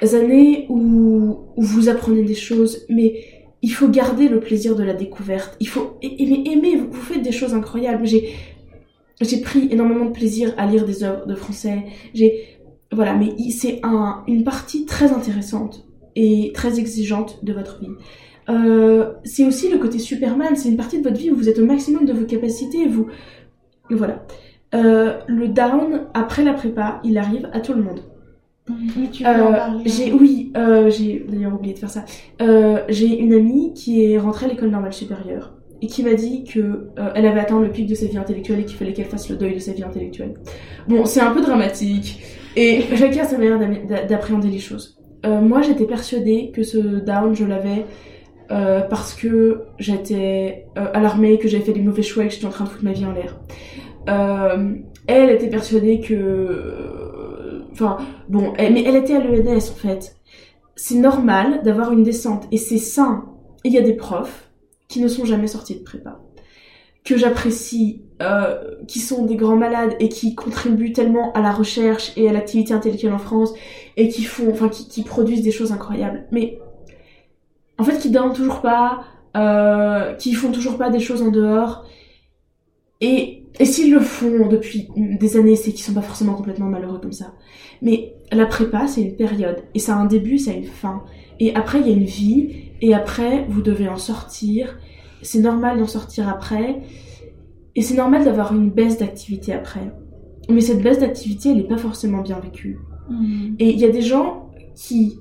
années où, où, vous apprenez des choses, mais il faut garder le plaisir de la découverte. Il faut aimer, aimer vous, faites des choses incroyables. J'ai, j'ai pris énormément de plaisir à lire des œuvres de français. J'ai, voilà, mais c'est un, une partie très intéressante et très exigeante de votre vie. Euh, c'est aussi le côté Superman, c'est une partie de votre vie où vous êtes au maximum de vos capacités, vous... Voilà. Euh, le down, après la prépa, il arrive à tout le monde. Oui, tu euh, j'ai, oui, j'ai d'ailleurs oublié de faire ça. j'ai une amie qui est rentrée à l'école normale supérieure et qui m'a dit que elle avait atteint le pic de sa vie intellectuelle et qu'il fallait qu'elle fasse le deuil de sa vie intellectuelle. Bon, c'est un peu dramatique et chacun a sa manière d'appréhender les choses. moi, j'étais persuadée que ce down, je l'avais euh, parce que j'étais euh, alarmée, que j'avais fait des mauvais choix et que j'étais en train de foutre ma vie en l'air. Euh, elle était persuadée que... Enfin, bon, mais elle était à l'ENS en fait. C'est normal d'avoir une descente et c'est sain. Il y a des profs qui ne sont jamais sortis de prépa, que j'apprécie, qui sont des grands malades et qui contribuent tellement à la recherche et à l'activité intellectuelle en France et qui font, enfin, qui produisent des choses incroyables. Mais en fait, qui dorment toujours pas, euh, qui font toujours pas des choses en dehors. Et, et s'ils le font depuis des années, c'est qu'ils sont pas forcément complètement malheureux comme ça. Mais la prépa, c'est une période. Et ça a un début, ça a une fin. Et après, il y a une vie. Et après, vous devez en sortir. C'est normal d'en sortir après. Et c'est normal d'avoir une baisse d'activité après. Mais cette baisse d'activité, elle n'est pas forcément bien vécue. Mmh. Et il y a des gens qui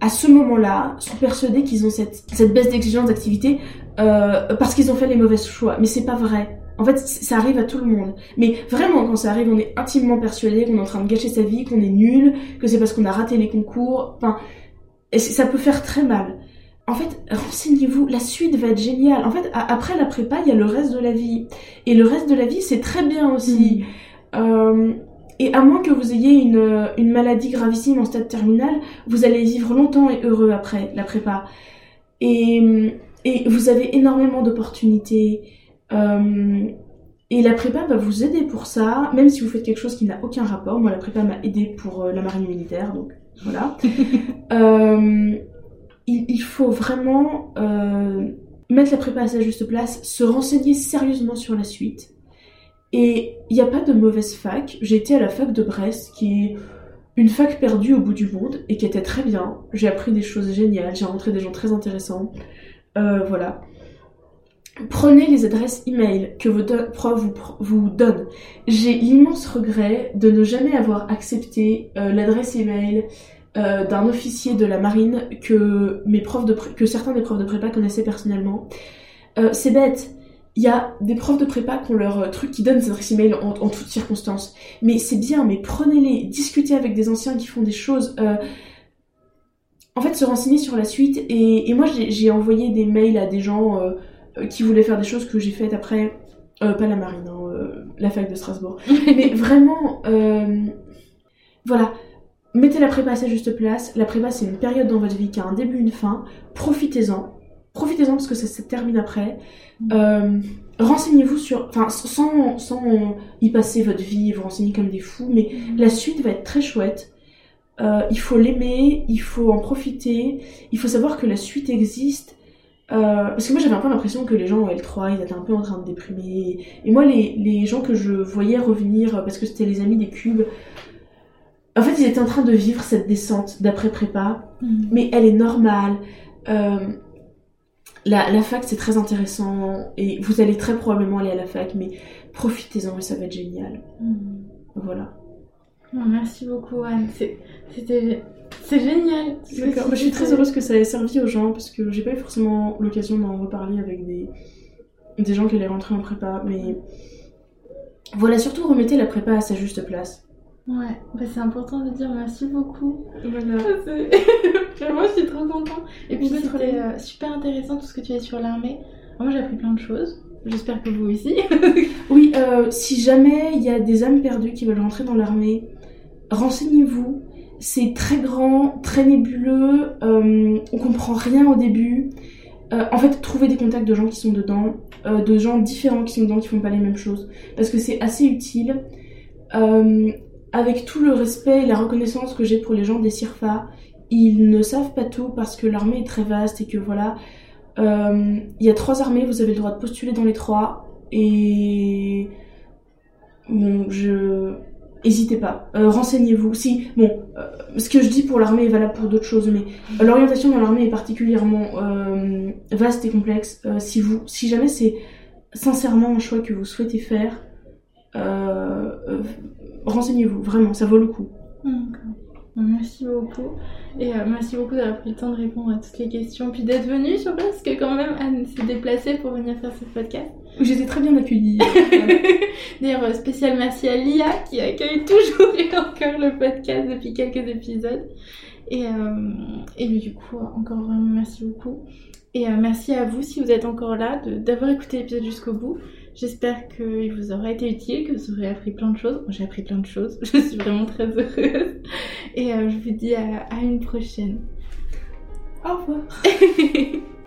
à ce moment-là, sont persuadés qu'ils ont cette, cette baisse d'exigence d'activité euh, parce qu'ils ont fait les mauvais choix. Mais c'est pas vrai. En fait, ça arrive à tout le monde. Mais vraiment, quand ça arrive, on est intimement persuadé qu'on est en train de gâcher sa vie, qu'on est nul, que c'est parce qu'on a raté les concours. Enfin, ça peut faire très mal. En fait, renseignez-vous, la suite va être géniale. En fait, après la prépa, il y a le reste de la vie. Et le reste de la vie, c'est très bien aussi. Mm. Euh, et à moins que vous ayez une, une maladie gravissime en stade terminal, vous allez vivre longtemps et heureux après la prépa. Et, et vous avez énormément d'opportunités. Euh, et la prépa va vous aider pour ça, même si vous faites quelque chose qui n'a aucun rapport. Moi, la prépa m'a aidé pour euh, la marine militaire, donc voilà. euh, il, il, faut vraiment euh, mettre la prépa à sa juste place, se renseigner sérieusement sur la suite. Et il n'y a pas de mauvaise fac. J'ai été à la fac de Brest, qui est une fac perdue au bout du monde et qui était très bien. J'ai appris des choses géniales, j'ai rencontré des gens très intéressants. Euh, voilà. Prenez les adresses email que vos profs vous, vous donnent. J'ai l'immense regret de ne jamais avoir accepté euh, l'adresse email euh, d'un officier de la marine que, que certains des profs de prépa connaissaient personnellement. C'est bête. Il y a des profs de prépa qui ont leur truc qui donnent des adresses email en, en toutes circonstances. Mais c'est bien, mais prenez-les, discutez avec des anciens qui font des choses. en fait, se renseigner sur la suite. Et, et moi, j'ai envoyé des mails à des gens euh, qui voulait faire des choses que j'ai faites après, euh, pas la marine, hein, euh, la fac de Strasbourg. Mais vraiment, voilà, mettez la prépa à sa juste place. La prépa, c'est une période dans votre vie qui a un début, une fin. Profitez-en. Profitez-en parce que ça se termine après. Renseignez-vous sur. Enfin, sans, sans y passer votre vie, vous renseigner comme des fous, mais la suite va être très chouette. il faut l'aimer, il faut en profiter, il faut savoir que la suite existe euh, parce que moi j'avais un peu l'impression que les gens en L3 ils étaient un peu en train de déprimer. Et moi les, les gens que je voyais revenir, parce que c'était les amis des cubes, en fait ils étaient en train de vivre cette descente d'après prépa, mm. mais elle est normale. Euh, la, la, fac c'est très intéressant et vous allez très probablement aller à la fac, mais profitez-en et ça va être génial. Mm. Voilà. merci beaucoup Anne, c'était c'est génial. D'accord. je suis très heureuse que ça ait servi aux gens parce que j'ai pas eu forcément l'occasion d'en reparler avec des, des gens qui allaient rentrer en prépa. Mais voilà, surtout remettez la prépa à sa juste place. Ouais, bah c'est important de dire merci beaucoup. Voilà. Vraiment, je suis trop contente. Et puis c'était euh, super intéressant tout ce que tu as sur l'armée. Moi, j'ai appris plein de choses. J'espère que vous aussi. oui, euh, si jamais il y a des âmes perdues qui veulent rentrer dans l'armée, renseignez-vous c'est très grand, très nébuleux, euh, on comprend rien au début. Euh, en fait, trouver des contacts de gens qui sont dedans, euh, de gens différents qui sont dedans, qui font pas les mêmes choses, parce que c'est assez utile. Avec tout le respect et la reconnaissance que j'ai pour les gens des CIRFA, ils ne savent pas tout parce que l'armée est très vaste et que voilà, il y a trois armées, vous avez le droit de postuler dans les trois et bon, je N'hésitez pas, euh, renseignez-vous. Si, bon, euh, ce que je dis pour l'armée est valable pour d'autres choses, mais euh, l'orientation dans l'armée est particulièrement vaste et complexe. si vous, si jamais c'est sincèrement un choix que vous souhaitez faire, renseignez-vous, vraiment, ça vaut le coup. Merci beaucoup. Et merci beaucoup d'avoir pris le temps de répondre à toutes les questions, puis d'être venu sur place, parce que quand même Anne s'est déplacée pour venir faire ce podcast. J'étais très bien accueillie. D'ailleurs, euh, spécial merci à Lia qui accueille toujours et encore le podcast depuis quelques épisodes. Et, euh, et du coup, encore vraiment merci beaucoup. Et euh, merci à vous si vous êtes encore là d'avoir écouté l'épisode jusqu'au bout. J'espère qu'il vous aura été utile, que vous aurez appris plein de choses. J'ai appris plein de choses. Je suis vraiment très heureuse. Et je vous dis à, à une prochaine. Au revoir.